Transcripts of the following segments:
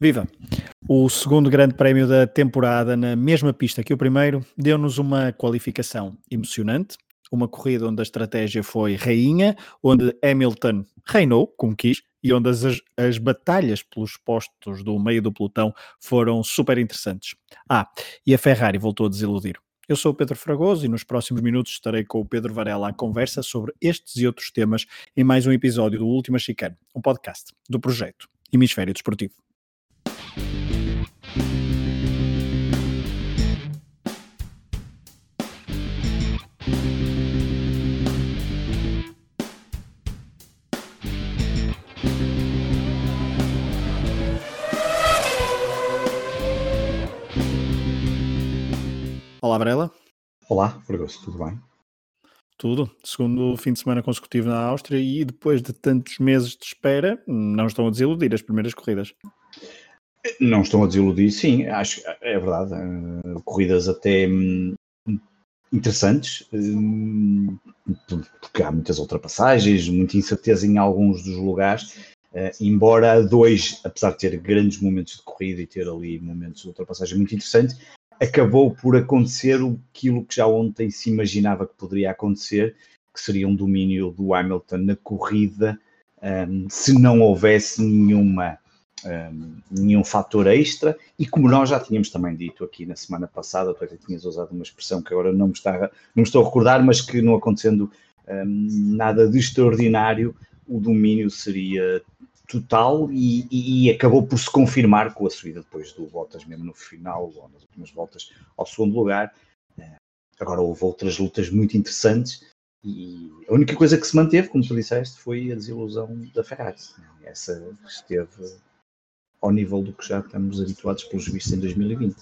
Viva! O segundo grande prémio da temporada, na mesma pista que o primeiro, deu-nos uma qualificação emocionante, uma corrida onde a estratégia foi rainha, onde Hamilton reinou, como quis, e onde as, as batalhas pelos postos do meio do pelotão foram super interessantes. Ah, e a Ferrari voltou a desiludir. Eu sou o Pedro Fragoso e nos próximos minutos estarei com o Pedro Varela à conversa sobre estes e outros temas em mais um episódio do Última Chicane, um podcast do projeto Hemisfério Desportivo. Olá, Varela. Olá, Fragoso, tudo bem? Tudo. Segundo fim de semana consecutivo na Áustria e depois de tantos meses de espera, não estão a desiludir as primeiras corridas. Não estão a desiludir, sim, acho que é verdade. Uh, corridas até hum, interessantes, hum, porque há muitas ultrapassagens, muita incerteza em alguns dos lugares. Uh, embora dois, apesar de ter grandes momentos de corrida e ter ali momentos de ultrapassagem muito interessantes, acabou por acontecer aquilo que já ontem se imaginava que poderia acontecer, que seria um domínio do Hamilton na corrida, um, se não houvesse nenhuma, um, nenhum fator extra, e como nós já tínhamos também dito aqui na semana passada, tu até tinhas usado uma expressão que agora não me, está, não me estou a recordar, mas que não acontecendo um, nada de extraordinário, o domínio seria total e, e, acabou por se confirmar com a subida depois do Bottas mesmo no final, ou nas últimas voltas ao segundo lugar. Eh, agora houve outras lutas muito interessantes e a única coisa que se manteve, como tu disseste, foi a desilusão da Ferrari. Essa esteve ao nível do que já estamos habituados pelos vistos em 2020.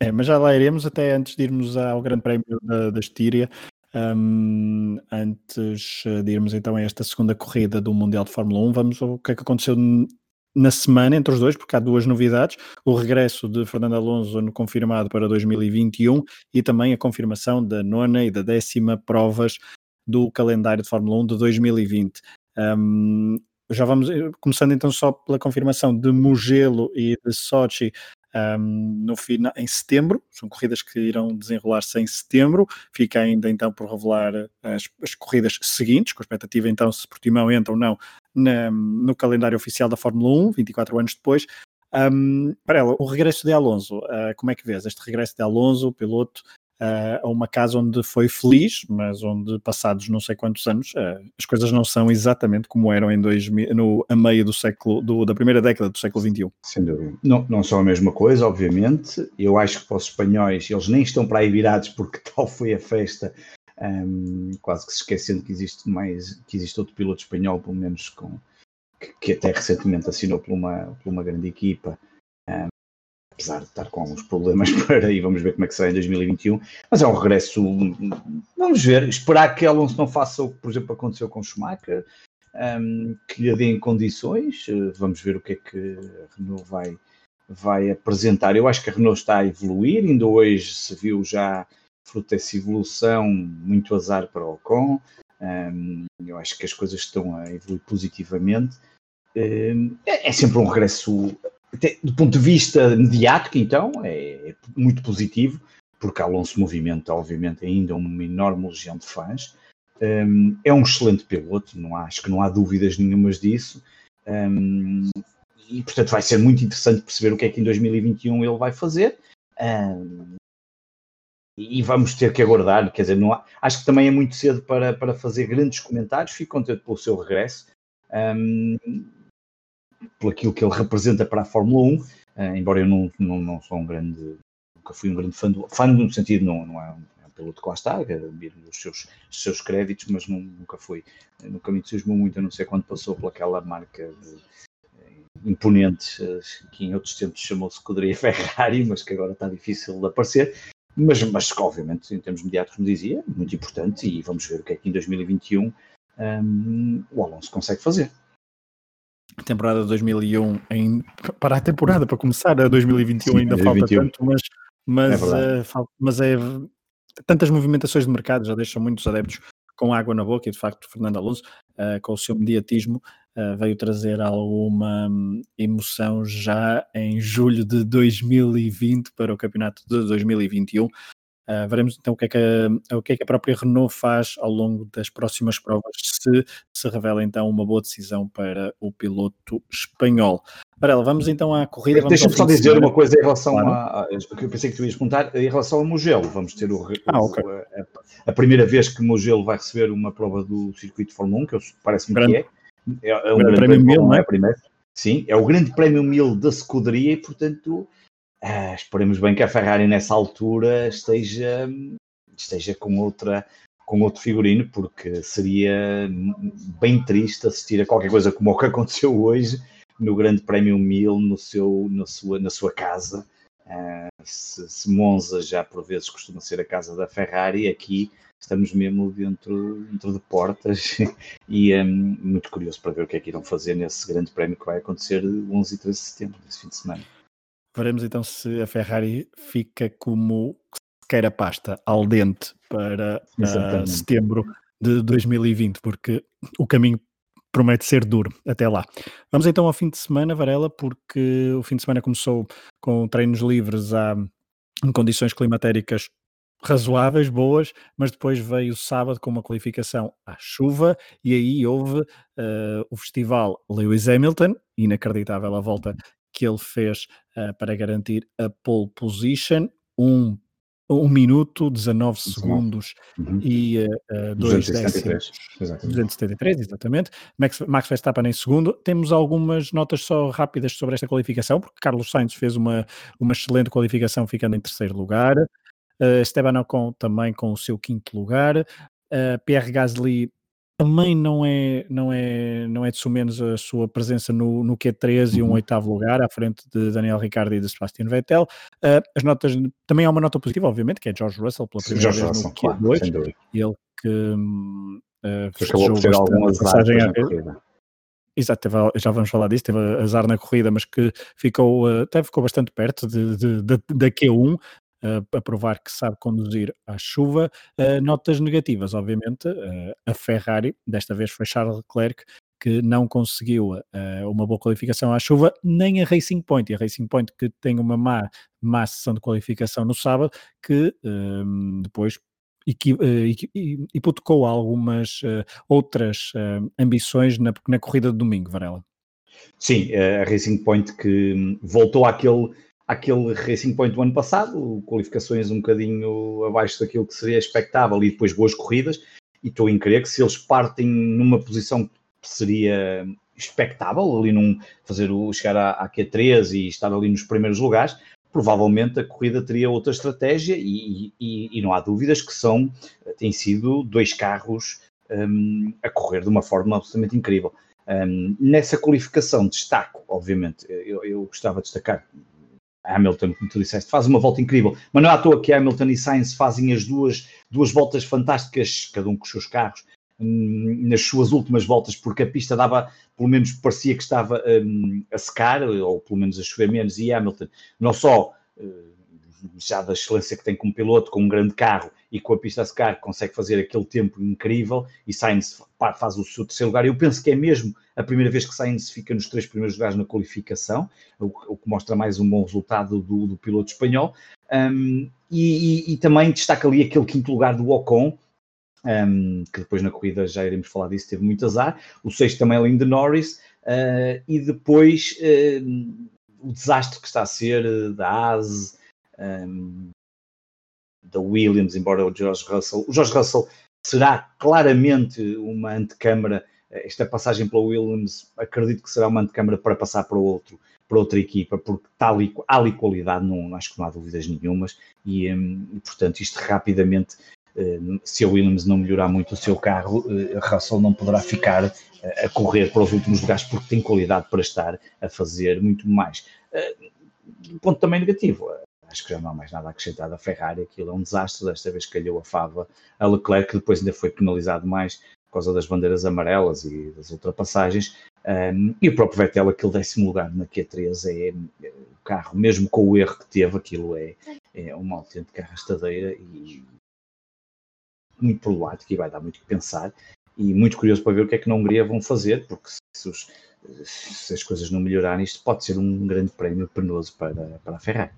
É, mas já lá iremos, até antes de irmos ao Grande Prémio da, da Estíria, um, antes de irmos então a esta segunda corrida do Mundial de Fórmula 1, vamos ao que é que aconteceu na semana entre os dois, porque há duas novidades: o regresso de Fernando Alonso no confirmado para 2021 e também a confirmação da nona e da décima provas do calendário de Fórmula 1 de 2020. Um, já vamos, eh, começando então só pela confirmação de Mugello e de Sochi, um, no final, em setembro. São corridas que irão desenrolar-se em setembro. Fica ainda então por revelar as, as, corridas seguintes, com a expectativa então se Portimão entra ou não na, no calendário oficial da Fórmula 1, 24 anos depois. Um, para ela, o regresso de Alonso, uh, como é que vês este regresso de Alonso, piloto a uma casa onde foi feliz, mas onde passados não sei quantos anos uh, as coisas não são exatamente como eram em 2000, no, a meio do século, do, da primeira década do século XXI. Sem dúvida. Não, não são a mesma coisa, obviamente. Eu acho que para os espanhóis, eles nem estão para aí virados porque tal foi a festa, um, quase que se esquecendo que existe mais, que existe outro piloto espanhol, pelo menos com que, que até recentemente assinou por uma, por uma grande equipa, apesar de estar com alguns problemas para aí, vamos ver como é que será em 2021, mas é um regresso, vamos ver, esperar que Alonso não faça o que, por exemplo, aconteceu com Schumacher, um, que lhe deem condições, eh, vamos ver o que é que a Renault vai, vai apresentar. Eu acho que a Renault está a evoluir, ainda hoje se viu já fruto dessa evolução, muito azar para o Ocon, um, eu acho que as coisas estão a evoluir positivamente. É, é sempre um regresso do ponto de vista mediático, então, é, é muito positivo, porque Alonso movimenta, obviamente, ainda uma enorme legião de fãs. Um, é um excelente piloto, não há, acho que não há dúvidas nenhumas disso. Um, e, portanto, vai ser muito interessante perceber o que é que em 2021 ele vai fazer. Um, e vamos ter que aguardar, quer dizer, não há, acho que também é muito cedo para, para fazer grandes comentários. Fico contente pelo seu regresso. Um, por aquilo que ele representa para a Fórmula 1, uh, eh, embora eu não, não, não sou um grande, nunca fui um grande fã do, fã no sentido, não, não é é piloto que lá está, admiro os seus, os seus créditos, mas não, nunca foi, nunca me entusiasmou muito, a não ser quando passou pelaquela marca de, eh, imponente, uh, que em outros tempos chamou-se Escuderia Ferrari, mas que agora está difícil de aparecer, mas, mas obviamente em termos mediáticos, como dizia, muito importante e vamos ver o que é que em 2021 um, ehm, o Alonso consegue fazer temporada de 2001 em, para a temporada, para começar a 2021 Sim, ainda 2021. falta tanto, mas, mas, é, uh, mas é tantas movimentações de mercado já deixam muitos adeptos com água na boca e de facto Fernando Alonso uh, com o seu mediatismo uh, veio trazer alguma hum, emoção já em julho de 2020 para o campeonato de 2021. Uh, veremos então o que, é que a, o que é que a própria Renault faz ao longo das próximas provas, se se revela então uma boa decisão para o piloto espanhol. Varela, vamos então à corrida. Deixa-me só dizer uma coisa em relação claro. a, a, Eu pensei que tu ias perguntar em relação ao Mugello. Vamos ter o, ah, okay. a, a, primeira vez que Mugello vai receber uma prova do circuito de Fórmula 1, que parece-me que é. É, é um grande, grande prémio mil, não é? Primeiro. Sim, é o grande prémio mil da escuderia e, portanto, ah, esperemos bem que a Ferrari nessa altura esteja, esteja com outra com outro figurino, porque seria bem triste assistir a qualquer coisa como o que aconteceu hoje no Grande Prémio 1000 no seu, na, sua, na sua casa. Uh, se, se, Monza já por vezes costuma ser a casa da Ferrari, aqui estamos mesmo dentro, dentro de portas e é muito curioso para ver o que é que irão fazer nesse Grande Prémio que vai acontecer 11 e 13 de setembro, nesse fim de semana. Veremos então se a Ferrari fica como queira pasta al dente para uh, setembro de 2020, porque o caminho promete ser duro até lá. Vamos então ao fim de semana, Varela, porque o fim de semana começou com treinos livres a, em condições climatéricas razoáveis, boas, mas depois veio o sábado com uma qualificação à chuva e aí houve uh, o festival Lewis Hamilton, inacreditável a volta que ele fez uh, para garantir a pole position, um 1 minuto, 19 segundos uhum. e uh, 2 décimos. 273, exatamente. Max, Max Verstappen em segundo. Temos algumas notas só rápidas sobre esta qualificação, porque Carlos Sainz fez uma, uma excelente qualificação, ficando em terceiro lugar. Uh, Esteban Ocon também com o seu quinto lugar. Uh, Pierre Gasly também não é, não é, não é de menos a sua presença no, no Q3 e um uhum. oitavo lugar, à frente de Daniel Ricciardo e de Sebastian Vettel. Uh, as notas, também há uma nota positiva, obviamente, que é George Russell, pela primeira George vez Russell, no Q2, claro, ele que uh, algumas passagem à. Exato, teve, já vamos falar disso, teve azar na corrida, mas que ficou, até ficou bastante perto de, de, de, da Q1, a provar que sabe conduzir à chuva. notas negativas, obviamente, a Ferrari, desta vez foi Charles Leclerc, que não conseguiu uh, uma boa qualificação à chuva, nem a Racing Point. E a Racing Point que tem uma má, má sessão de qualificação no sábado, que uh, depois uh, hipotecou algumas uh, outras ambições na, na corrida de domingo, Varela. Sim, a Racing Point que hum, voltou àquele aquele Racing Point do ano passado, qualificações um bocadinho abaixo daquilo que seria expectável e depois boas corridas, e estou em crer que se eles partem numa posição que seria expectável, ali num fazer o chegar à, à Q3 e estar ali nos primeiros lugares, provavelmente a corrida teria outra estratégia e, e, e não há dúvidas que são, têm sido dois carros um, a correr de uma forma absolutamente incrível. Um, nessa qualificação destaco, obviamente, eu, eu gostava de destacar Hamilton, como tu disseste, faz uma volta incrível, mas não é à toa que Hamilton e Sainz fazem as duas, duas voltas fantásticas, cada um com os seus carros, hum, nas suas últimas voltas, porque a pista dava, pelo menos parecia que estava um, a secar, ou pelo menos a chover menos, e Hamilton não só uh, já da excelência que tem como piloto, com um grande carro e com a pista a secar, consegue fazer aquele tempo incrível e Sainz faz o seu terceiro lugar. Eu penso que é mesmo a primeira vez que Sainz fica nos três primeiros lugares na qualificação, o, o que mostra mais um bom resultado do, do piloto espanhol. Um, e, e, e, também destaca ali aquele quinto lugar do Ocon, um, que depois na corrida já iremos falar disso, teve muito azar. O sexto também ali de Norris. Uh, e depois uh, o desastre que está a ser uh, da ASE, um, da Williams, embora o George Russell. O George Russell será claramente uma antecâmara. Esta passagem pela Williams, acredito que será uma antecâmara para passar para outro, para outra equipa, porque há ali qualidade, não, acho que não há dúvidas nenhumas, e, um, portanto isto rapidamente, um, se a Williams não melhorar muito o seu carro, uh, Russell não poderá ficar uh, a correr para os últimos lugares, porque tem qualidade para estar a fazer muito mais. Uh, ponto também negativo, acho que já não há mais nada a acrescentar da Ferrari, aquilo é um desastre, desta vez calhou a fava a Leclerc, que depois ainda foi penalizado mais por causa das bandeiras amarelas e das ultrapassagens, um, e o próprio Vettel, aquele décimo lugar na Q3 é, é, o carro, mesmo com o erro que teve, aquilo é, é uma autêntica arrastadeira e muito problemático e vai dar muito que pensar. e muito curioso para ver o que é que na Hungria vão fazer, porque se, os, se as coisas não melhorarem, isto pode ser um grande prémio penoso para, para a Ferrari.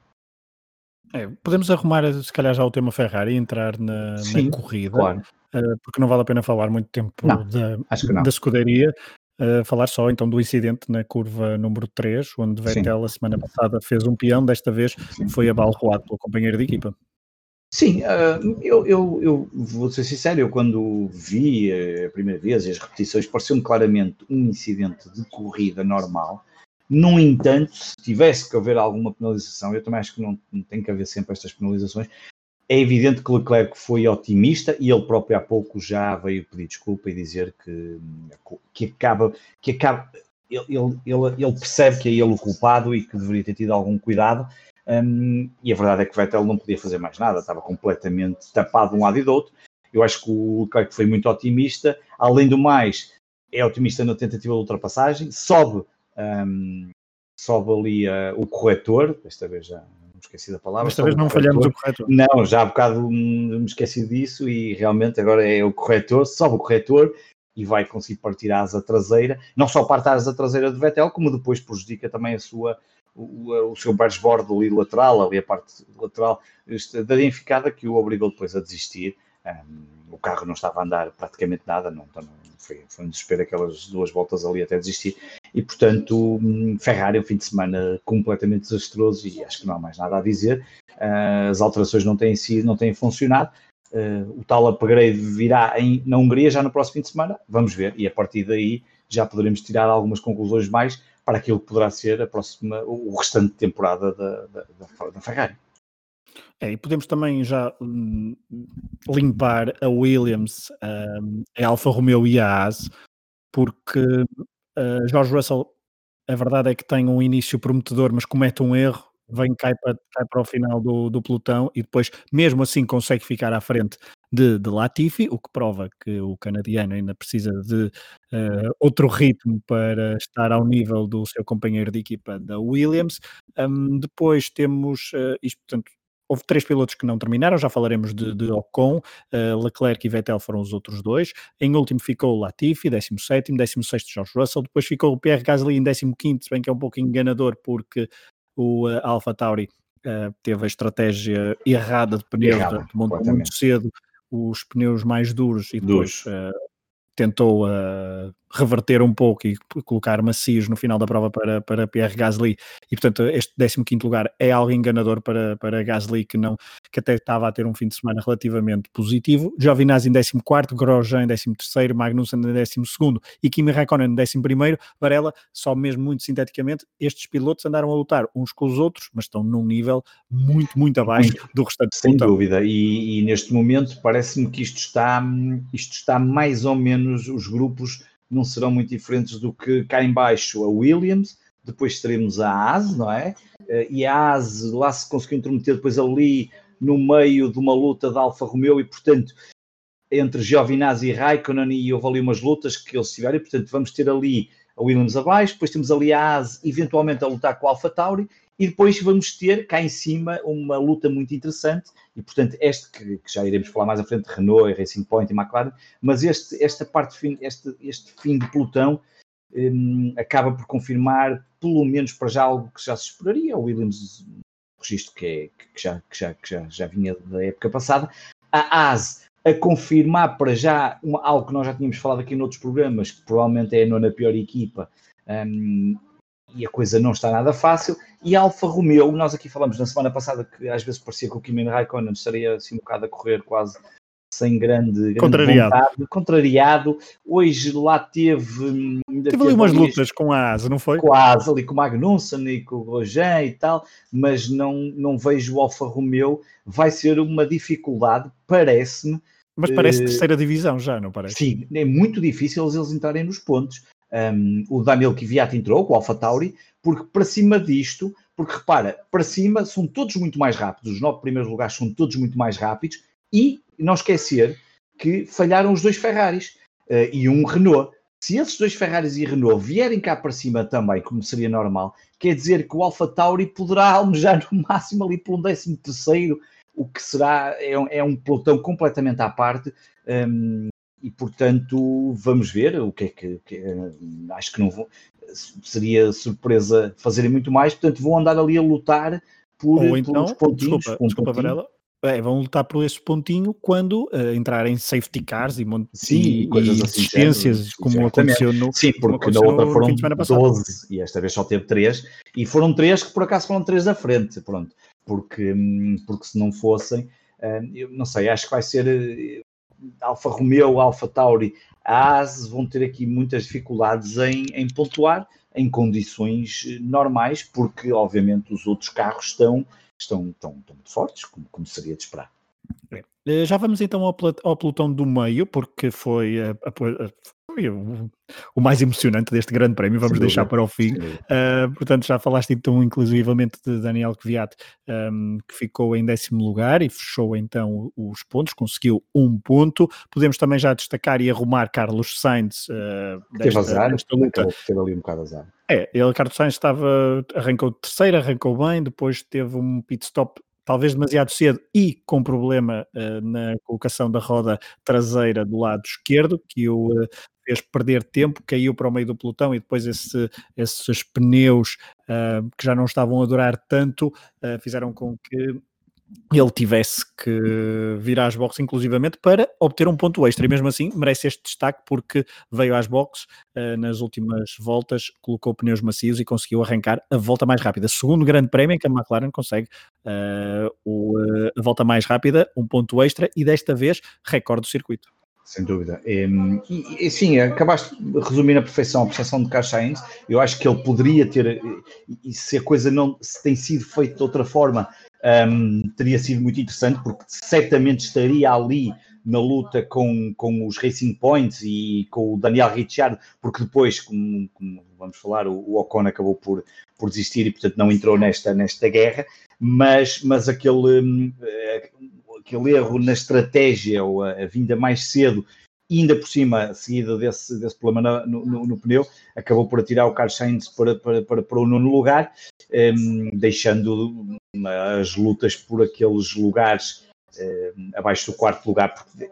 É, podemos arrumar, se calhar, já o tema Ferrari e entrar na, Sim, na corrida, claro. uh, porque não vale a pena falar muito tempo não, da, da escuderia. Uh, falar só então do incidente na curva número 3, onde Vettel Sim. a semana passada fez um peão, desta vez Sim. foi abalroado pelo companheiro de equipa. Sim, uh, eu, eu, eu, vou ser sincero, eu quando vi a primeira vez as repetições, pareceu-me claramente um incidente de corrida normal. No entanto, se tivesse que haver alguma penalização, eu também acho que não, não tem que haver sempre estas penalizações. É evidente que Leclerc foi otimista e ele próprio há pouco já veio pedir desculpa e dizer que, que acaba, que acaba ele, ele, ele percebe que é ele o culpado e que deveria ter tido algum cuidado um, e a verdade é que Vettel não podia fazer mais nada, estava completamente tapado de um lado e do outro. Eu acho que o Leclerc foi muito otimista. Além do mais, é otimista na tentativa de ultrapassagem, sobe, um, sobe ali uh, o corretor, desta vez já me esqueci da palavra. Desta vez não falhamos o corretor. Não, já há bocado me esqueci disso e realmente agora é o corretor, sobe o corretor e vai conseguir partir a asa traseira. Não só parte a asa traseira de Vettel, como depois prejudica também a sua o, o seu dashboard ali lateral, ali a parte lateral danificada que o obrigou depois a desistir. Um, o carro não estava a andar praticamente nada, não, então foi, foi um desespero aquelas duas voltas ali até desistir. E portanto, hum, Ferrari, um fim de semana completamente desastroso e acho que não há mais nada a dizer. Uh, as alterações não têm sido, não têm funcionado. Uh, o tal upgrade virá em, na Hungria já no próximo fim de semana, vamos ver, e a partir daí já poderemos tirar algumas conclusões mais para aquilo que poderá ser a próxima, o restante temporada da, da, da Ferrari. É, e podemos também já hum, limpar a Williams, um, a Alfa Romeo e a Haas, porque uh, George Russell, a verdade é que tem um início prometedor, mas comete um erro vem, cai para, cai para o final do, do pelotão e depois, mesmo assim, consegue ficar à frente de, de Latifi, o que prova que o canadiano ainda precisa de uh, outro ritmo para estar ao nível do seu companheiro de equipa da Williams. Um, depois temos uh, isto, portanto, Houve três pilotos que não terminaram, já falaremos de, de Ocon, uh, Leclerc e Vettel foram os outros dois. Em último ficou Latifi, 17, 16 George Russell. Depois ficou o Pierre Gasly em 15, se bem que é um pouco enganador porque o uh, Alpha Tauri uh, teve a estratégia errada de pneus, Errado, montou muito cedo os pneus mais duros e depois tentou reverter um pouco e colocar macios no final da prova para, para Pierre Gasly. E portanto este 15 lugar é algo enganador para, para Gasly que, não, que até estava a ter um fim de semana relativamente positivo. Giovinazzi em 14 Grosjean em 13 Magnussen em 12 e Kimi Raikkonen em 11 Varela, só mesmo muito sinteticamente estes pilotos andaram a lutar uns com os outros, mas estão num nível muito, muito abaixo do restante Sem dúvida, e, e neste momento parece-me que isto está, isto está mais ou menos os grupos não serão muito diferentes do que cá embaixo a Williams, depois teremos a AS, não é? Eh, e a AS lá se conseguiu intrometer depois ali no meio de uma luta de Alfa Romeo e, portanto, entre Giovinazzi e Raikkonen e houve ali umas lutas que eles tiveram e, portanto, vamos ter ali a Williams abaixo, depois temos ali a AS eventualmente a lutar com a Alfa Tauri e depois vamos ter cá em cima uma luta muito interessante e portanto este que, que já iremos falar mais à frente, Renault, Racing Point e McLaren, mas este, esta parte, fim, este, este fim de pelotão um, acaba por confirmar pelo menos para já algo que já se esperaria, o Williams registro que, é, que, já, que, já, que já, já vinha da época passada, a AS a confirmar para já uma, algo que nós já tínhamos falado aqui noutros programas, que provavelmente é a nona pior equipa, um, e a coisa não está nada fácil. E Alfa Romeo, nós aqui falamos na semana passada que às vezes parecia que o Kimi Raikkonen estaria assim um bocado a correr quase sem grande, grande contrariado. Vontade, contrariado. Hoje lá teve. teve ali umas lutas com a Asa, não foi? Com a Asa, ali com o Magnussen e com o Rojan e tal, mas não, não vejo o Alfa Romeo. Vai ser uma dificuldade, parece-me. Mas parece uh, terceira divisão já, não parece? Sim, é muito difícil eles entrarem nos pontos um, o Daniel Kvyat entrou, com o Alpha Tauri, porque para cima disto, porque repara, para cima são todos muito mais rápidos, os nove primeiros lugares são todos muito mais rápidos, e não esquecer que falharam os dois Ferraris uh, e um Renault. Se esses dois Ferraris e Renault vierem cá para cima também, como seria normal, quer dizer que o Alpha Tauri poderá almejar no máximo ali por um décimo terceiro, o que será, é, é um pelotão completamente à parte, um, e portanto vamos ver o que é que, que acho que não vou, seria surpresa fazerem muito mais, portanto vão andar ali a lutar por, Ou então, pontinhos, desculpa, um desculpa Varela, é, vão lutar por esse pontinho quando uh, entrarem safety cars e, Sim, e, coisas e assim, assistências, como aconteceu no Sim, porque na outra foram 12 e esta vez só teve 3 e foram 3 que por acaso foram 3 da frente, pronto, porque, hum, porque se não fossem, uh, eu não sei, acho que vai ser uh, Alfa Romeo, Alfa Tauri, a vão ter aqui muitas dificuldades em, em pontuar em condições normais, porque obviamente os outros carros estão estão, estão, estão muito fortes, como, como seria de esperar. É. Já vamos então ao, pelotão do meio, porque foi, foi o, o, mais emocionante deste grande prémio, vamos deixar para o fim. Uh, portanto, já falaste então inclusivamente de Daniel Kvyat, um, que ficou em décimo lugar e fechou então os pontos, conseguiu um ponto. Podemos também já destacar e arrumar Carlos Sainz uh, desta, teve azar, desta luta. Teve ali um bocado azar. É, ele, Carlos Sainz, estava, arrancou de terceiro, arrancou bem, depois teve um pit stop talvez demasiado cedo e com problema uh, na colocação da roda traseira do lado esquerdo, que o uh, fez perder tempo, caiu para o meio do pelotão e depois esse, esses pneus uh, que já não estavam a durar tanto fizeram com que ele tivesse que vir às boxes inclusivamente para obter um ponto extra e mesmo assim merece este destaque porque veio às boxes uh, nas últimas voltas, colocou pneus macios e conseguiu arrancar a volta mais rápida. Segundo grande prémio em que a McLaren consegue uh, o, uh, a volta mais rápida, um ponto extra e desta vez recorde do circuito. Sem dúvida. E, e, sim, acabaste de resumir na perfeição a percepção de Carlos Sainz. Eu acho que ele poderia ter, e se a coisa não se tem sido feita de outra forma, um, teria sido muito interessante, porque certamente estaria ali na luta com, com os Racing Points e com o Daniel Ricciardo, porque depois, como, como vamos falar, o, o, Ocon acabou por, por desistir e, portanto, não entrou nesta, nesta guerra, mas, mas aquele, hum, aquele erro na estratégia, ou a, a vinda mais cedo, ainda por cima, seguida desse, desse problema no, no, no, pneu, acabou por atirar o Carlos Sainz para, para, para, para o nono lugar, um, deixando as lutas por aqueles lugares um, abaixo do quarto lugar, porque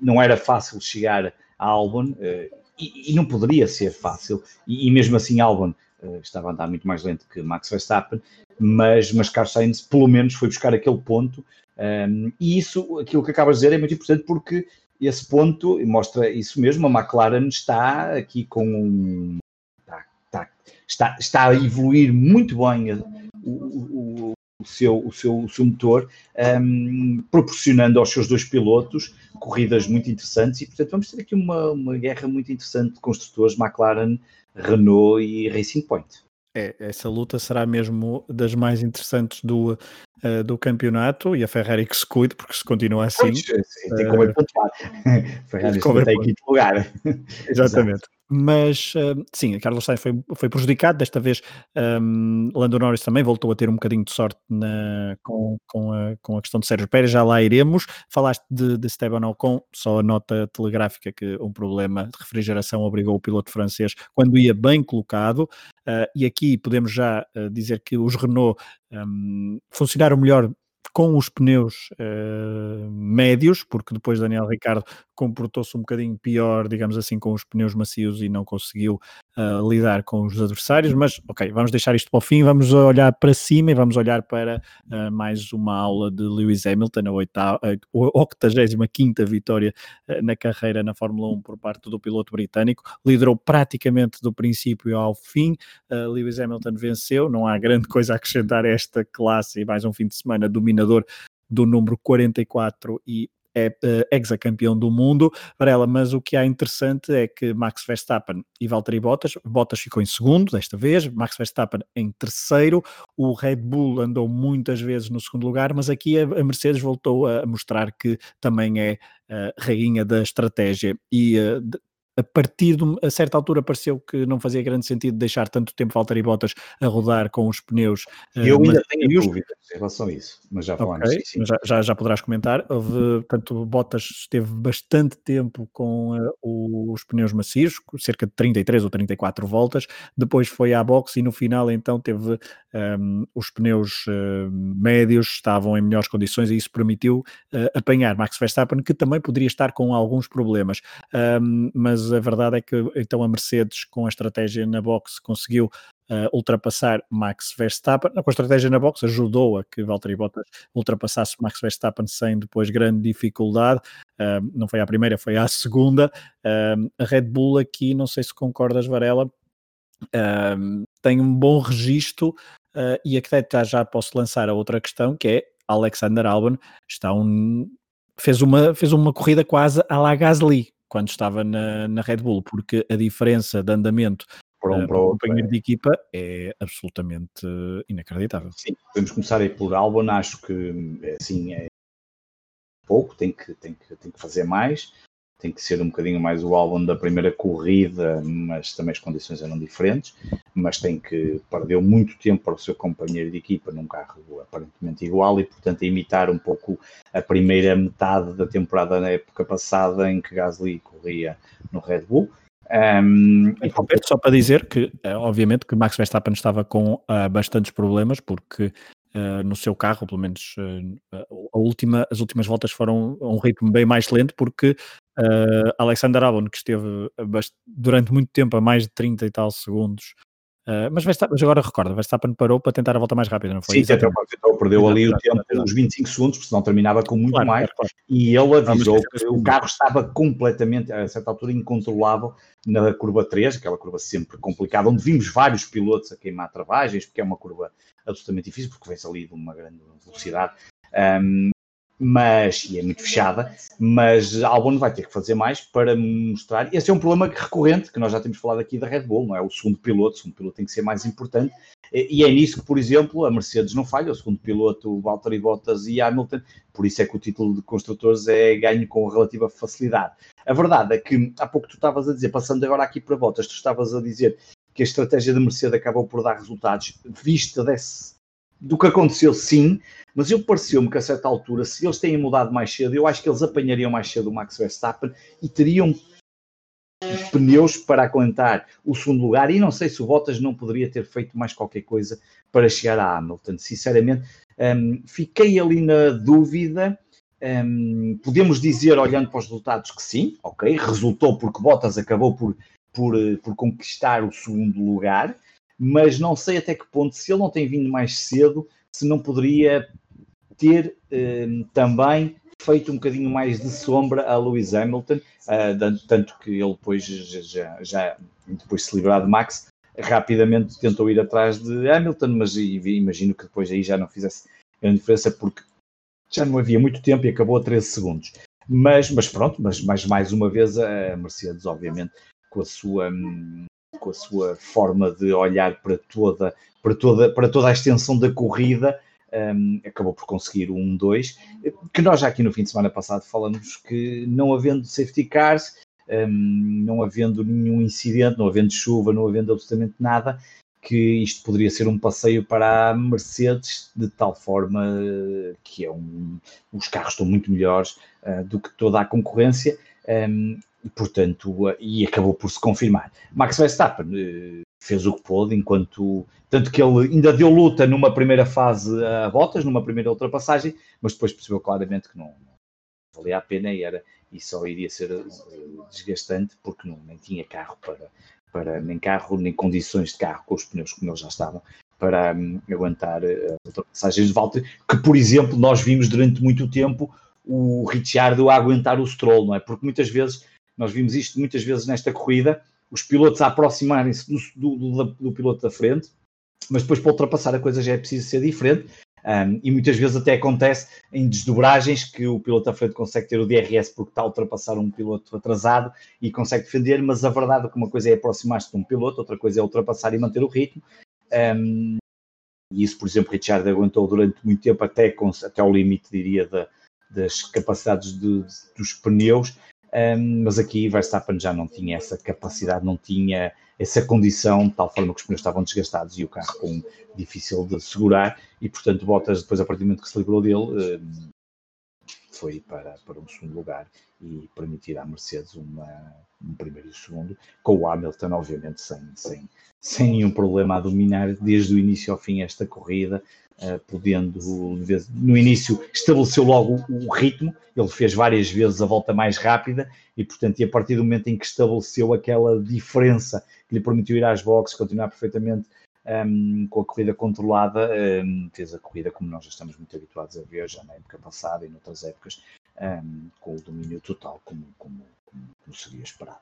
não era fácil chegar a Albon, uh, e, e, não poderia ser fácil, e, e mesmo assim Albon uh, estava a andar muito mais lento que Max Verstappen, mas, mas Carlos Sainz pelo menos foi buscar aquele ponto, um, e isso, aquilo que acabas de dizer, é muito importante porque esse ponto mostra isso mesmo. A McLaren está aqui com um. Está, está, está, está a evoluir muito bem o, o, o, seu, o, seu, o seu motor, um, proporcionando aos seus dois pilotos corridas muito interessantes. E, portanto, vamos ter aqui uma, uma guerra muito interessante de construtores McLaren, Renault e Racing Point. É, essa luta será mesmo das mais interessantes do, uh, do campeonato e a Ferrari que se cuide, porque se continua assim. Pois, sim, tem como uh, pontuar. Ferrari está em quinto lugar. Exatamente. Mas uh, sim, Carlos Sainz foi, foi prejudicado. Desta vez, um, Lando Norris também voltou a ter um bocadinho de sorte na, com, com, a, com a questão de Sérgio Pérez. Já lá iremos. Falaste de, de Esteban Ocon, só a nota telegráfica que um problema de refrigeração obrigou o piloto francês quando ia bem colocado. Uh, e aqui podemos já uh, dizer que os Renault um, funcionaram melhor com os pneus uh, médios, porque depois Daniel Ricardo comportou-se um bocadinho pior, digamos assim, com os pneus macios e não conseguiu uh, lidar com os adversários, mas ok, vamos deixar isto para o fim, vamos olhar para cima e vamos olhar para uh, mais uma aula de Lewis Hamilton, a, oitava, a 85 vitória na carreira na Fórmula 1 por parte do piloto britânico, liderou praticamente do princípio ao fim, Lewis Hamilton venceu, não há grande coisa a acrescentar a esta classe e mais um fim de semana dominador do número 44 e é uh, ex-campeão do mundo. Varela, mas o que há interessante é que Max Verstappen e Valtteri Bottas, Bottas ficou em segundo desta vez, Max Verstappen em terceiro, o Red Bull andou muitas vezes no segundo lugar, mas aqui a Mercedes voltou a mostrar que também é uh, rainha da estratégia e uh, a partir de a certa altura pareceu que não fazia grande sentido deixar tanto tempo Valtteri Bottas a rodar com os pneus. Eu ainda tenho dúvidas em relação a isso, mas já falamos. Okay, sim, sim. Já, já, já, poderás comentar. Houve, portanto, Bottas esteve bastante tempo com uh, os pneus macios, cerca de 33 ou 34 voltas. Depois foi à boxe e no final então teve um, ehm, os pneus uh, médios, estavam em melhores condições e isso permitiu uh, apanhar Max Verstappen, que também poderia estar com alguns problemas. Um, ehm, a verdade é que então a Mercedes, com a estratégia na box, conseguiu uh, ultrapassar Max Verstappen. Com a estratégia na box, ajudou a que Valtteri Bottas ultrapassasse Max Verstappen sem depois grande dificuldade. Uh, não foi a primeira, foi a segunda. Uh, a Red Bull aqui, não sei se concordas, Varela, tem um bom registro e até já posso lançar a outra questão que é Alexander Albon está um, fez, uma, fez uma corrida quase à la Gasly quando estava na, na Red Bull, porque a diferença de andamento para um uh, para o companheiro é. de equipa é absolutamente inacreditável. Sim, podemos começar aí por Albon, acho que assim é pouco, tem que, tem que, tem que fazer mais, tem que ser um bocadinho mais o álbum da primeira corrida, mas também as condições eram diferentes, mas tem que perdeu muito tempo para o seu companheiro de equipa num carro aparentemente igual e portanto imitar um pouco a primeira metade da temporada na época passada em que Gasly corria no Red Bull. Um, e, portanto, só para dizer que, eh, obviamente, que Max Verstappen estava com uh, bastantes problemas, porque uh, no seu carro, pelo menos uh, a última, as últimas voltas foram a um ritmo bem mais lento, porque Alexander Albon, que esteve durante muito tempo a mais de 30 e tal segundos Uh, mas, Verstappen, mas agora recorda, Verstappen parou para tentar a volta mais rápida, não foi? Sim, até então, perdeu ali o tempo, os 25 segundos, porque senão terminava com muito claro, mais. Claro. E ele avisou que o carro estava completamente, a certa altura, incontrolável na curva 3, aquela curva sempre complicada, onde vimos vários pilotos a queimar travagens, porque é uma curva absolutamente difícil, porque vem ali de uma grande velocidade. Um, mas, e é muito fechada, mas Albon vai ter que fazer mais para mostrar. Esse é um problema recorrente, que nós já temos falado aqui da Red Bull, não é? O segundo piloto, o segundo piloto tem que ser mais importante, e é nisso que, por exemplo, a Mercedes não falha, o segundo piloto, Valtteri Bottas e Hamilton, por isso é que o título de construtores é ganho com relativa facilidade. A verdade é que, há pouco tu estavas a dizer, passando agora aqui para Bottas, tu estavas a dizer que a estratégia da Mercedes acabou por dar resultados, vista desse, do que aconteceu, sim, mas eu pareceu-me que a certa altura, se eles têm mudado mais cedo, eu acho que eles apanhariam mais cedo o Max Verstappen e teriam pneus para aguentar o segundo lugar. E não sei se o Bottas não poderia ter feito mais qualquer coisa para chegar a Hamilton. Sinceramente, um, fiquei ali na dúvida. Um, podemos dizer, olhando para os resultados, que sim, ok, resultou porque Bottas acabou por, por, eh, por conquistar o segundo lugar, mas não sei até que ponto, se ele não tem vindo mais cedo, se não poderia ter uh, também feito um bocadinho mais de sombra a Lewis Hamilton, uh, tanto que ele depois já, já depois de se livrar de Max, rapidamente tentou ir atrás de Hamilton, mas imagino que depois aí já não fizesse grande diferença porque já não havia muito tempo e acabou a 13 segundos. Mas, mas pronto, mas, mas mais uma vez a Mercedes, obviamente, com a sua com a sua forma de olhar para toda, para toda, para toda a extensão da corrida, um, acabou por conseguir um 2, que nós já aqui no fim de semana passado falamos que não havendo safety cars, um, não havendo nenhum incidente, não havendo chuva, não havendo absolutamente nada, que isto poderia ser um passeio para a Mercedes, de tal forma que é um, os carros estão muito melhores uh, do que toda a concorrência. Um, e, portanto, e acabou por se confirmar. Max Verstappen uh, fez o que pôde, enquanto tanto que ele ainda deu luta numa primeira fase a Bottas, numa primeira ultrapassagem, mas depois percebeu claramente que não, não valia a pena e, era, e só iria ser desgastante porque não, nem tinha carro para, para nem carro, nem condições de carro com os pneus como eles já estavam para um, aguentar uh, ultrapassagens de volta, que por exemplo nós vimos durante muito tempo o Ricciardo a aguentar o Stroll, não é? Porque muitas vezes, nós vimos isto muitas vezes nesta corrida, os pilotos a aproximarem-se do, do, do, piloto da frente, mas depois para ultrapassar a coisa já é preciso ser diferente. Um, e muitas vezes até acontece em desdobragens que o piloto da frente consegue ter o DRS porque está a ultrapassar um piloto atrasado e consegue defender, mas a verdade é que uma coisa é aproximar-se de um piloto, outra coisa é ultrapassar e manter o ritmo. Um, e isso, por exemplo, Richard aguentou durante muito tempo, até, com, até ao limite, diria, da, das capacidades de, dos pneus, um, mas aqui Verstappen já não tinha essa capacidade, não tinha essa condição, de tal forma que os pneus estavam desgastados e o carro com difícil de segurar, e portanto Bottas, depois a partir do momento que se livrou dele, um, foi para, para um segundo lugar e permitir à Mercedes uma, um primeiro e um segundo, com o Hamilton, obviamente, sem, sem, sem nenhum problema a dominar desde o início ao fim esta corrida, uh, podendo, no início, estabeleceu logo o ritmo, ele fez várias vezes a volta mais rápida e, portanto, e a partir do momento em que estabeleceu aquela diferença que lhe permitiu ir às boxes, continuar perfeitamente um, com a corrida controlada, um, fez a corrida como nós já estamos muito habituados a ver, já na época passada e noutras épocas, um, com o domínio total, como, como, como seria esperado.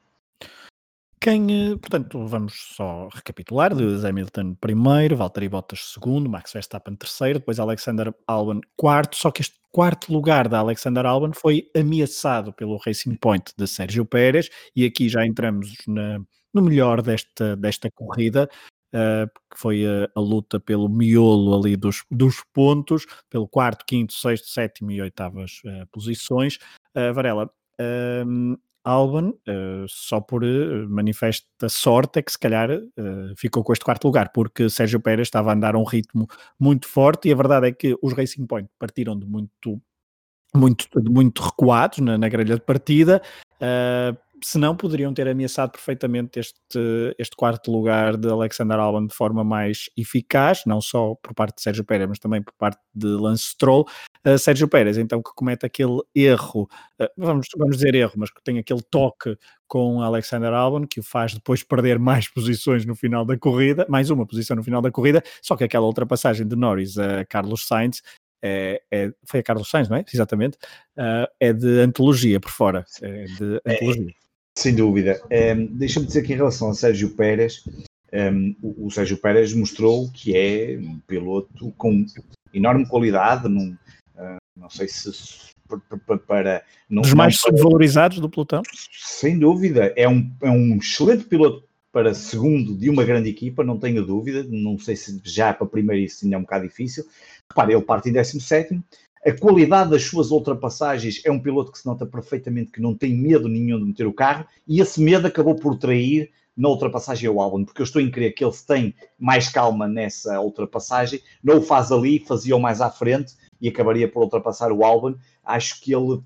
Quem, eh, portanto, vamos só recapitular: Lewis Hamilton primeiro, Valtteri Bottas segundo, Max Verstappen terceiro, depois Alexander Albon quarto. Só que este quarto lugar da Alexander Albon foi ameaçado pelo Racing Point de Sérgio Pérez, e aqui já entramos na, no melhor desta, desta corrida, uh, que foi a, a, luta pelo miolo ali dos, dos pontos, pelo quarto, quinto, sexto, sétimo e oitavas uh, posições. Uh, Varela, uh, Albon, só por manifesta sorte, é que se calhar ficou com este quarto lugar, porque Sérgio Pérez estava a andar a um ritmo muito forte e a verdade é que os Racing Point partiram de muito muito, muito recuados na, na grelha de partida, uh, senão poderiam ter ameaçado perfeitamente este, este quarto lugar de Alexander Albon de forma mais eficaz, não só por parte de Sérgio Pérez, mas também por parte de Lance Stroll. Uh, Sérgio Pérez, então, que comete aquele erro, uh, vamos, vamos dizer erro, mas que tem aquele toque com Alexander Albon, que o faz depois perder mais posições no final da corrida, mais uma posição no final da corrida, só que aquela ultrapassagem de Norris a Carlos Sainz é, é, foi a Carlos Sainz, não é? Exatamente. Uh, é de antologia por fora. É de é, antologia. Sem dúvida. Um, ehm, Deixa-me dizer que em relação a Sérgio Pérez, um, ehm, o, o, Sérgio Pérez mostrou que é um piloto com enorme qualidade, num, uh, não sei se para, não, dos mais subvalorizados do pelotão. Sem dúvida, é um, é um excelente piloto para segundo de uma grande equipa, não tenho dúvida. Não sei se já para primeiro isso ainda é um bocado difícil. Repare, ele parte em 17 a qualidade das suas ultrapassagens é um piloto que se nota perfeitamente que não tem medo nenhum de meter o carro e esse medo acabou por trair na ultrapassagem ao álbum, porque eu estou em crer que ele tem mais calma nessa ultrapassagem, não o faz ali, fazia-o mais à frente e acabaria por ultrapassar o álbum. Acho que ele,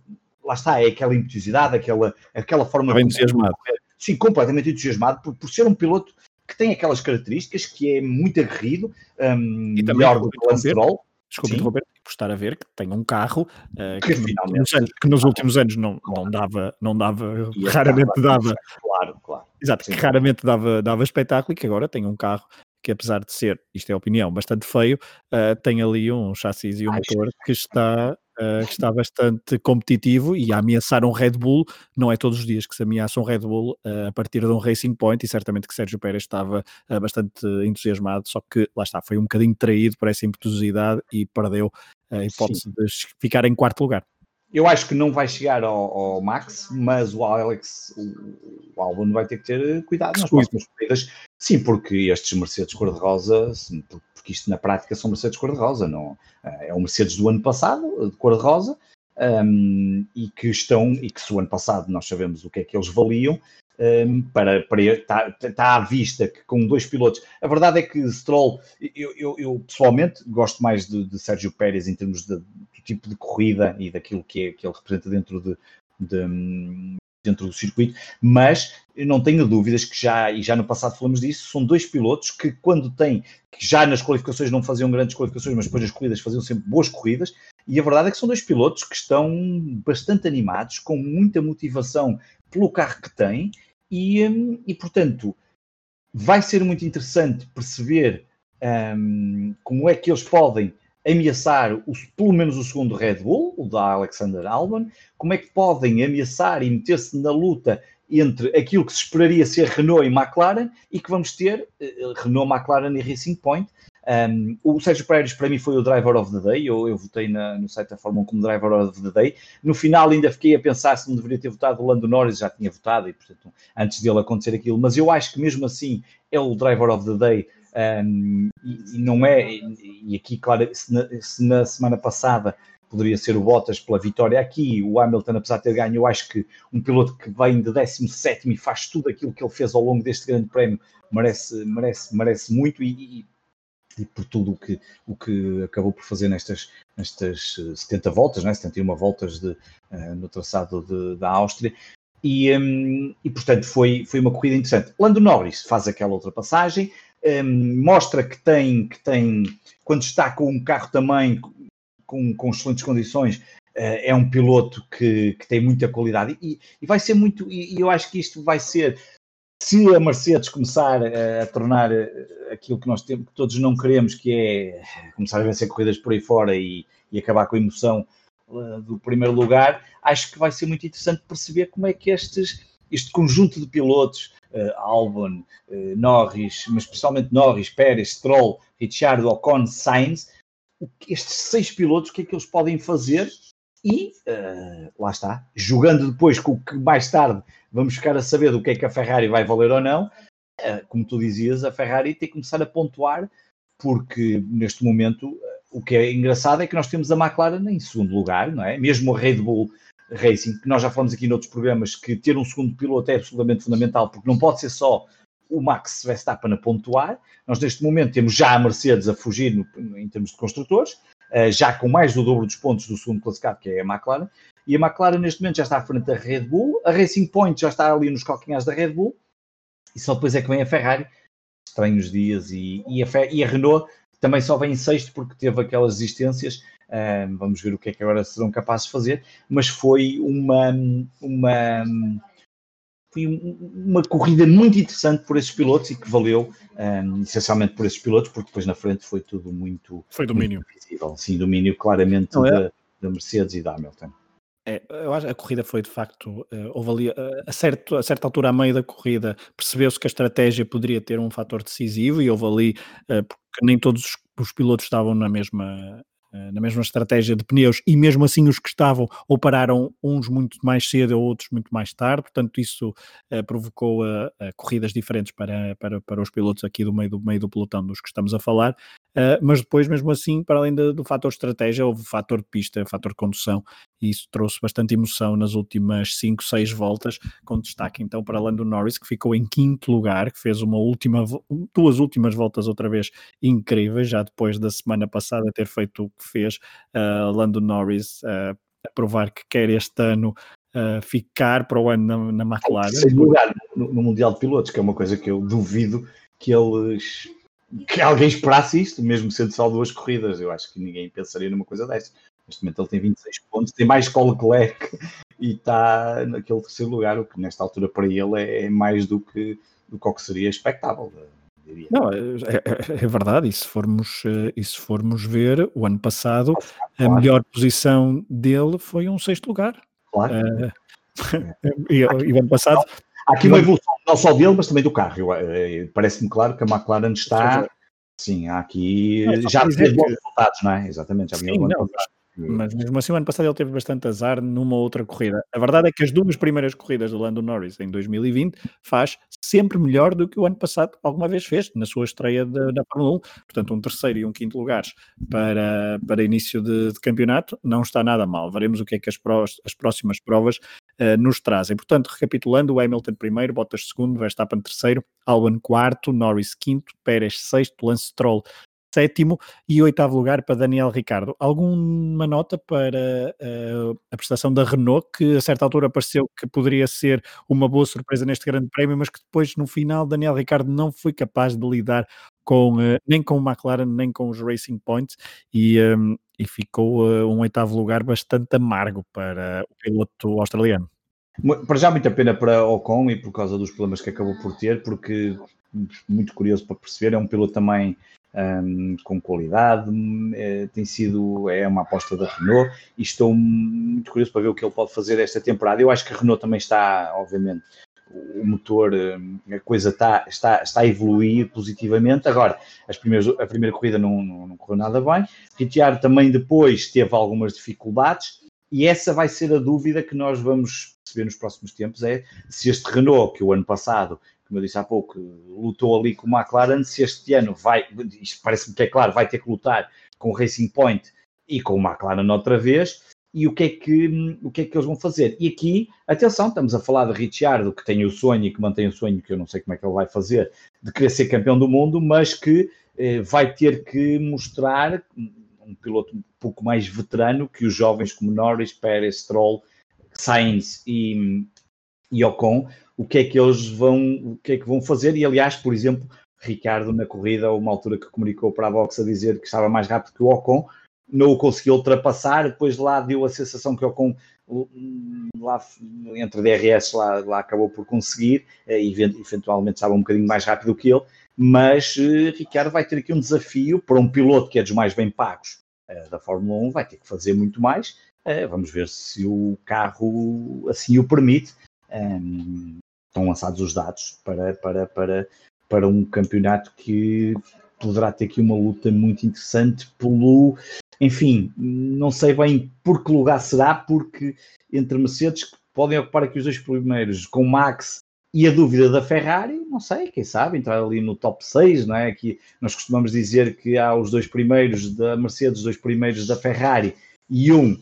lá está, é aquela impetuosidade, aquela, aquela forma... Bem entusiasmado. Sim, completamente entusiasmado por, por ser um piloto que tem aquelas características, que é muito aguerrido, um, e melhor do que o Lance Stroll. Desculpe interromper, por estar a ver que tem um carro uh, que, que, nos anos, que, nos últimos anos não, não dava, não dava raramente dava. Claro, claro. Exato, Sim. que raramente dava, dava espetáculo e que agora tem um carro que apesar de ser, isto é opinião, bastante feio, uh, tem ali um chassis e um motor que está uh, que está bastante competitivo e a ameaçar um Red Bull. Não é todos os dias que se ameaça um Red Bull uh, a partir de um Racing Point e certamente que Sérgio Pérez estava bastante entusiasmado, só que lá está, foi um bocadinho traído por essa impetuosidade e perdeu a hipótese Sim. de ficar em quarto lugar. Eu acho que não vai chegar ao, ao Max, mas o Alex, o, o Albon vai ter que ter cuidado nas próximas corridas. Sim, porque estes Mercedes cor-de-rosa, porque isto na prática são Mercedes cor-de-rosa, não é o Mercedes do ano passado, de cor-de-rosa, um, e que estão, e que se o ano passado nós sabemos o que é que eles valiam, um, para, para está, está à vista que com dois pilotos, a verdade é que Stroll, eu, eu, eu pessoalmente gosto mais de, de Sérgio Pérez em termos de, do tipo de corrida e daquilo que, é, que ele representa dentro de, de, dentro do circuito, mas não tenho dúvidas que já, e já no passado falamos disso, são dois pilotos que quando têm, que já nas qualificações não faziam grandes qualificações, mas depois nas corridas faziam sempre boas corridas, e a verdade é que são dois pilotos que estão bastante animados, com muita motivação pelo carro que têm, e, hum, e portanto vai ser muito interessante perceber um, como é que eles podem ameaçar o, pelo menos o segundo Red Bull, o da Alexander Albon, como é que podem ameaçar e meter-se na luta entre aquilo que se esperaria ser Renault e McLaren e que vamos ter uh, Renault, McLaren e Racing Point. Um, o Sérgio Pérez para mim foi o driver of the day, eu, eu votei na, no site da Fórmula 1 como driver of the day. No final ainda fiquei a pensar se não deveria ter votado o Lando Norris, já tinha votado e portanto antes dele acontecer aquilo, mas eu acho que mesmo assim é o driver of the day. Um, e, e, não é, e, e aqui, claro, se na, se na, semana passada poderia ser o Bottas pela vitória aqui, o Hamilton, apesar de ter ganho, eu acho que um piloto que vem de 17 e faz tudo aquilo que ele fez ao longo deste grande prémio merece, merece, merece muito. E, e, e por tudo o que, o que acabou por fazer nestas, nestas 70 voltas, né? 71 voltas de, uh, no traçado de, da Áustria. E, um, e, portanto foi, foi uma corrida interessante. Lando Norris faz aquela ultrapassagem, um, mostra que tem, que tem, quando está com um carro também com, com excelentes condições, uh, é um piloto que, que tem muita qualidade e, e vai ser muito, e, eu acho que isto vai ser, se a Mercedes começar a, a tornar eh, aquilo que nós temos, que todos não queremos, que é começar a vencer corridas por aí fora e, e acabar com a emoção uh, do primeiro lugar, acho que vai ser muito interessante perceber como é que estes, este conjunto de pilotos, uh, Albon, uh, Norris, mas especialmente Norris, Pérez, Stroll, Ricciardo, Ocon, Sainz, estes seis pilotos, o que é que eles podem fazer e uh, lá está, jogando depois com o que mais tarde vamos ficar a saber do que é que a Ferrari vai valer ou não, uh, como tu dizias, a Ferrari tem que começar a pontuar, porque neste momento uh, o que é engraçado é que nós temos a McLaren em segundo lugar, não é? Mesmo a Red Bull Racing, que nós já falamos aqui noutros programas, que ter um segundo piloto é absolutamente fundamental, porque não pode ser só o Max Verstappen a pontuar. Nós, neste momento, temos já a Mercedes a fugir no, em termos de construtores, já com mais do dobro dos pontos do segundo classificado, que é a McLaren. E a McLaren, neste momento, já está à frente da Red Bull. A Racing Point já está ali nos calcanhares da Red Bull. E só depois é que vem a Ferrari. Estranhos dias. E, e, a, e a Renault também só vem em sexto porque teve aquelas existências. Vamos ver o que é que agora serão capazes de fazer. Mas foi uma, uma foi uma corrida muito interessante por esses pilotos e que valeu um, essencialmente por esses pilotos, porque depois na frente foi tudo muito. Foi domínio. Muito visível. Sim, domínio claramente é? da, da, Mercedes e da Hamilton. É, eu acho que a corrida foi de facto, uh, houve ali, uh, a, certo, a certa altura, a meio da corrida, percebeu-se que a estratégia poderia ter um fator decisivo e houve ali, uh, porque nem todos os, os pilotos estavam na mesma, na mesma estratégia de pneus e mesmo assim os que estavam ou pararam uns muito mais cedo ou outros muito mais tarde, portanto isso uh, provocou uh, uh, corridas diferentes para, para, para os pilotos aqui do meio do, meio do pelotão dos que estamos a falar, mas depois mesmo assim, para além de, do fator estratégia, houve o fator pista, o fator condução e isso trouxe bastante emoção nas últimas 5, 6 voltas, com destaque então para Lando Norris, que ficou em quinto lugar, que fez uma última, duas últimas voltas outra vez incríveis, já depois da semana passada ter feito o que fez uh, Lando Norris uh, a provar que quer este ano uh, ficar para o ano na, na McLaren. Sem lugar no, no Mundial de Pilotos, que é uma coisa que eu duvido que eles que alguém esperasse isto, mesmo sendo só duas corridas. Eu acho que ninguém pensaria numa coisa desta. Neste momento ele tem 26 pontos, tem mais que o Leclerc e está naquele terceiro lugar, o que nesta altura para ele é, é mais do que, do que o que seria expectável. Não, é, é, é, verdade, e se, formos, eh, e se formos ver, o ano passado claro. a melhor posição dele foi um sexto lugar. Claro. Uh, e, e, o ano passado. Há aqui uma evolução não só dele, mas também do carro. Eh, parece-me claro que a McLaren está. Sim, há aqui. já teve bons resultados, não é? Exatamente, já sim, não, mas mesmo assim, o ano passado ele teve bastante azar numa outra corrida. A verdade é que as duas primeiras corridas do Lando Norris em 2020 faz sempre melhor do que o ano passado alguma vez fez na sua estreia da Fórmula 1. Portanto, um terceiro e um quinto lugares para, para início de, de campeonato não está nada mal. Veremos o que é que as, as próximas provas uh, nos trazem. Portanto, recapitulando, o Hamilton primeiro, Bottas segundo, Verstappen terceiro, Albon quarto, Norris quinto, Pérez sexto, Lance Stroll sétimo e oitavo lugar para Daniel Ricardo. Alguma nota para uh, a prestação da Renault, que a certa altura pareceu que poderia ser uma boa surpresa neste grande prémio, mas que depois no final Daniel Ricardo não foi capaz de lidar com, uh, nem com o McLaren, nem com os Racing Points e, um, e ficou uh, um oitavo lugar bastante amargo para o piloto australiano. Para já muita pena para Ocon e por causa dos problemas que acabou por ter, porque muito curioso para perceber, é um piloto também um, com qualidade, é, tem sido, é uma aposta da Renault e estou muito curioso para ver o que ele pode fazer esta temporada. Eu acho que a Renault também está, obviamente, o motor, a coisa está, está, está a evoluir positivamente. Agora, as primeiras, a primeira corrida não, não, não correu nada bem. Ricciardo também depois teve algumas dificuldades e essa vai ser a dúvida que nós vamos perceber nos próximos tempos, é se este Renault, que o ano passado como eu disse há pouco, lutou ali com o McLaren, se este ano vai, isto parece-me que é claro, vai ter que lutar com o Racing Point e com o McLaren outra vez, e o que, é que, o que é que eles vão fazer. E aqui, atenção, estamos a falar de Ricciardo, que tem o sonho e que mantém o sonho, que eu não sei como é que ele vai fazer, de querer ser campeão do mundo, mas que eh, vai ter que mostrar um piloto um pouco mais veterano que os jovens como Norris, Pérez, Stroll, Sainz e, e Ocon, o que é que eles vão, o que é que vão fazer, e aliás, por exemplo, Ricardo na corrida, uma altura que comunicou para a Box a dizer que estava mais rápido que o Ocon, não o conseguiu ultrapassar, depois lá deu a sensação que o Ocon lá entre DRS lá, lá acabou por conseguir, eh, e eventualmente estava um bocadinho mais rápido que ele, mas uh, Ricardo vai ter aqui um desafio para um piloto que é dos mais bem pagos uh, da Fórmula 1, vai ter que fazer muito mais. Vamos ver se o carro assim o permite. Um, estão lançados os dados para, para, para, para um campeonato que poderá ter aqui uma luta muito interessante pelo. Enfim, não sei bem por que lugar será, porque entre Mercedes, que podem ocupar aqui os dois primeiros, com Max e a dúvida da Ferrari, não sei, quem sabe, entrar ali no top 6, não é? Aqui nós costumamos dizer que há os dois primeiros da Mercedes, os dois primeiros da Ferrari e um,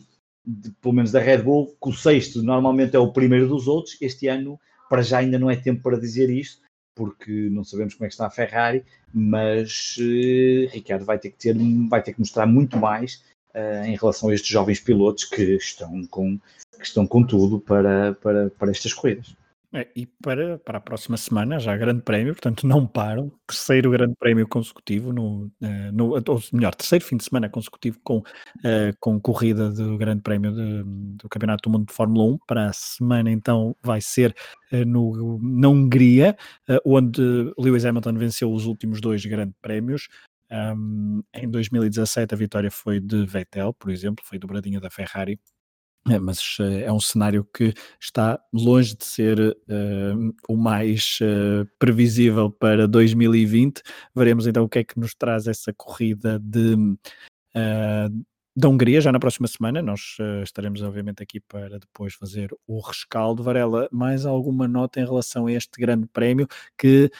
de, pelo menos da Red Bull, que o sexto normalmente é o primeiro dos outros. Este ano, para já, ainda não é tempo para dizer isto, porque não sabemos como é que está a Ferrari, mas uh, Ricardo vai ter que ter, vai ter que mostrar muito mais uh, em relação a estes jovens pilotos que estão com, que estão com tudo para, para, para estas corridas. É, e para, para a próxima semana já grande prémio, portanto não param, terceiro grande prémio consecutivo, no, uh, no, ou melhor, terceiro fim de semana consecutivo com, uh, com corrida do grande prémio de, do Campeonato do Mundo de Fórmula 1, para a semana então vai ser uh, no, na Hungria, onde Lewis Hamilton venceu os últimos dois grandes prémios, um, em 2017 a vitória foi de Vettel, por exemplo, foi dobradinha da Ferrari, é, mas uh, é um cenário que está longe de ser uh, o mais uh, previsível para 2020. Veremos então o que é que nos traz essa corrida de, da Hungria já na próxima semana. Nós estaremos, obviamente, aqui para depois fazer o rescaldo. Varela, mais alguma nota em relação a este grande prémio que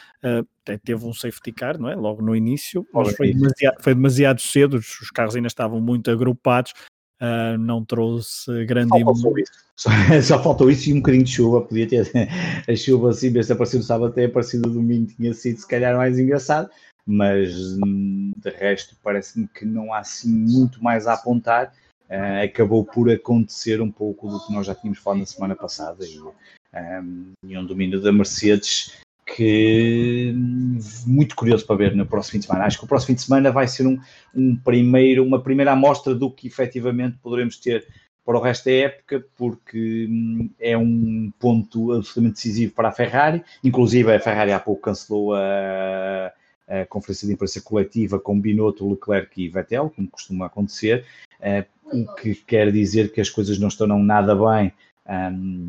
teve um safety car, não é? Logo no início, mas foi demasiado, foi demasiado cedo, os carros ainda estavam muito agrupados uh, não trouxe grande. Só faltou, isso. Só, só faltou isso e um bocadinho de chuva. Podia ter a chuva assim, aparecer no sábado, até aparecido no domingo, tinha sido se calhar mais engraçado, mas hum, de resto parece-me que não há assim muito mais a apontar. Uh, acabou por acontecer um pouco do que nós já tínhamos falado na semana passada e, um, e um domínio da Mercedes que muito curioso para ver no próximo fim de semana. Acho que o próximo fim de semana vai ser um, um primeiro, uma primeira amostra do que efetivamente poderemos ter para o resto da época, porque hum, é um ponto absolutamente decisivo para a Ferrari. Inclusive, a Ferrari há pouco cancelou a, a conferência de imprensa coletiva com Binotto, Leclerc e Vettel, como costuma acontecer, uh, o que quer dizer que as coisas não estão nada bem um,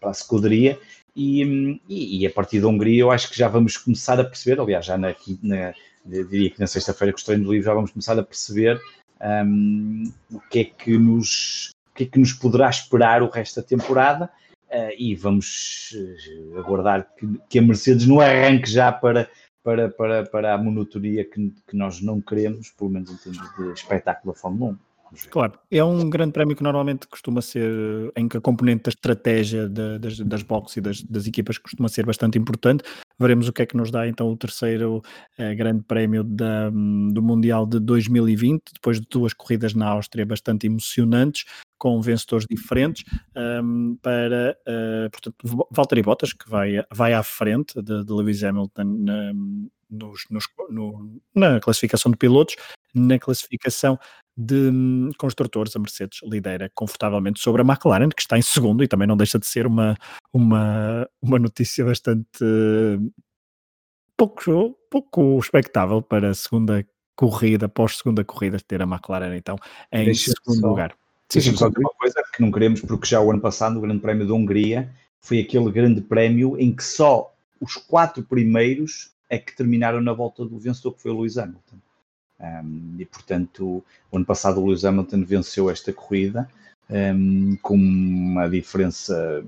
para a escuderia e, e, a partir da Hungria eu acho que já vamos começar a perceber, aliás, já na, na diria que na sexta-feira que estou do livro já vamos começar a perceber um, o que é que nos o que é que nos poderá esperar o resto da temporada uh, e vamos uh, aguardar que, que, a Mercedes não arranque já para, para, para, para a monotonia que, que nós não queremos, pelo menos em termos de espetáculo da Fórmula 1. Claro, é um grande prémio que normalmente costuma ser, em que a componente da estratégia de, das, das boxes e das, das, equipas costuma ser bastante importante. Veremos o que é que nos dá então o terceiro eh, grande prémio da, do Mundial de 2020, depois de duas corridas na Áustria bastante emocionantes, com vencedores diferentes, um, para, uh, portanto, Valtteri Bottas, que vai, vai à frente de, de Lewis Hamilton na, nos, nos, no, na classificação de pilotos, na classificação de hum, construtores, a Mercedes lidera confortavelmente sobre a McLaren, que está em segundo e também não deixa de ser uma, uma, uma notícia bastante pouco, pouco expectável para a segunda corrida, pós-segunda corrida, ter a McLaren então em Deixa segundo só, lugar. Deixa-me só dizer uma coisa que não queremos, porque já o ano passado, o Grande Prémio da Hungria, foi aquele grande prémio em que só os quatro primeiros é que terminaram na volta do vencedor, que foi o Lewis Hamilton. Um, e portanto, o ano passado o Lewis Hamilton venceu esta corrida um, com uma diferença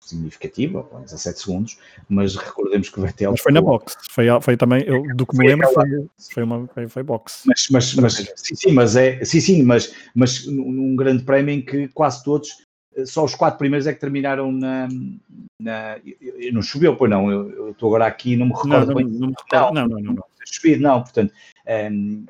significativa, 17 segundos, mas recordemos que o Vettel. Mas foi na box, foi, foi também, eu, do que me lembro, foi, foi, uma, foi, foi box. Mas, mas, mas, sim, sim, mas é, sim, sim, mas, mas num grande prémio em que quase todos, só os quatro primeiros é que terminaram na. na não choveu, pois não, eu estou agora aqui não me recordo não, bem. Não, não, não, não, não, não. Chovido, não, portanto. Um,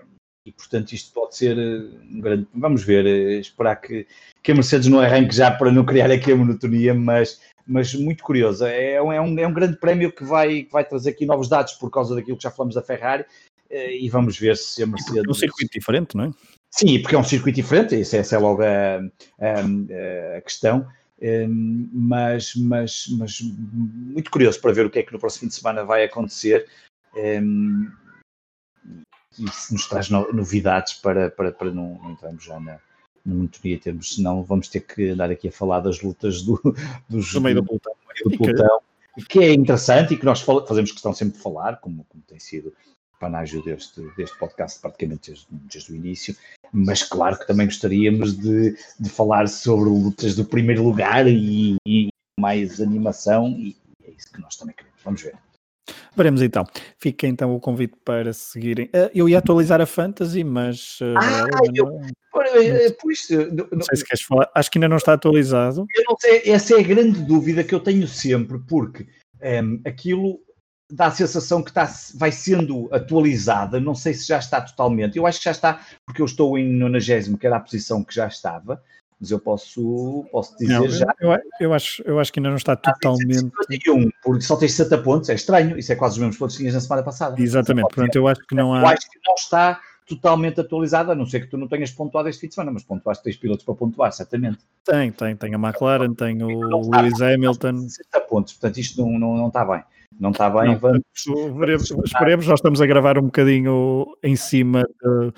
e portanto isto pode ser eh, um grande. Vamos ver, eh, esperar que, que a Mercedes não arranque já para não criar aqui a monotonia, mas, mas muito curioso. É um, é, um, é um grande prémio que vai, que vai trazer aqui novos dados por causa daquilo que já falamos da Ferrari eh, e vamos ver se a Mercedes. É um circuito diferente, não é? Sim, porque é um circuito diferente, essa, essa é logo a, a, a questão. Um, mas, mas, mas muito curioso para ver o que é que no próximo fim de semana vai acontecer. Um, isso nos traz novidades para, para, para não, não entrarmos já na, na monotonia termos, senão vamos ter que andar aqui a falar das lutas do, dos, do meio do pelotão, do pelotão que... que é interessante e que nós fazemos questão sempre de falar, como, como tem sido panágio deste, deste podcast praticamente desde, desde, o início, mas claro que também gostaríamos de, de falar sobre lutas do primeiro lugar e, e mais animação e é isso que nós também queremos. Vamos ver. Veremos então. Fica então o convite para seguirem. Uh, eu ia atualizar a Fantasy, mas. Ah, eu, não, pois, não, não, sei se queres falar. Acho que ainda não está atualizado. Eu não sei, essa é a grande dúvida que eu tenho sempre, porque um, ehm, aquilo dá a sensação que está, vai sendo atualizada. Não sei se já está totalmente. Eu acho que já está, porque eu estou em 90, que era a posição que já estava mas eu posso, posso dizer não, já. Eu, eu, acho, eu acho que ainda não está totalmente. 51, porque só tens 60 pontos, é estranho, isso é quase os mesmos pontos que tinhas na semana passada. Exatamente, portanto eu acho que não há. Eu acho que não está totalmente atualizada, a não ser que tu não tenhas pontuado este fim de semana, mas pontuaste, tens pilotos para pontuar, certamente. Tem, tem, tem a McLaren, tem o Lewis Hamilton. 60 pontos, portanto isto não, não, não está bem. Não está bem, não, vamos... Veremos, esperemos, nós estamos a gravar um bocadinho em cima de,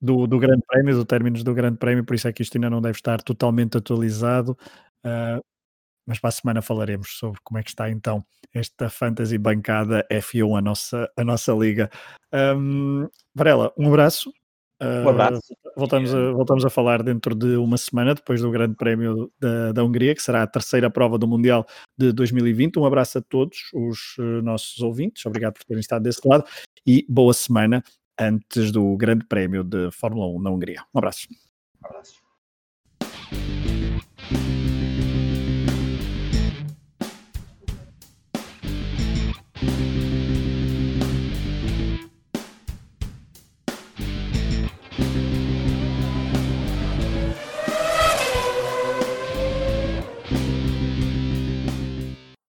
do, do Grande Prémio, do términos do Grande Prémio, por isso é que isto ainda não deve estar totalmente atualizado. Uh, mas para a semana falaremos sobre como é que está então esta fantasy bancada F1, a nossa, a nossa liga. Um, Varela, um abraço. Uh, um abraço. Voltamos a, voltamos a falar dentro de uma semana, depois do Grande Prémio da, da Hungria, que será a terceira prova do Mundial de 2020. Um abraço a todos os uh, nossos ouvintes, obrigado por terem estado desse lado e boa semana antes do Grande Prémio de Fórmula 1 na Hungria. Um abraço. Um abraço.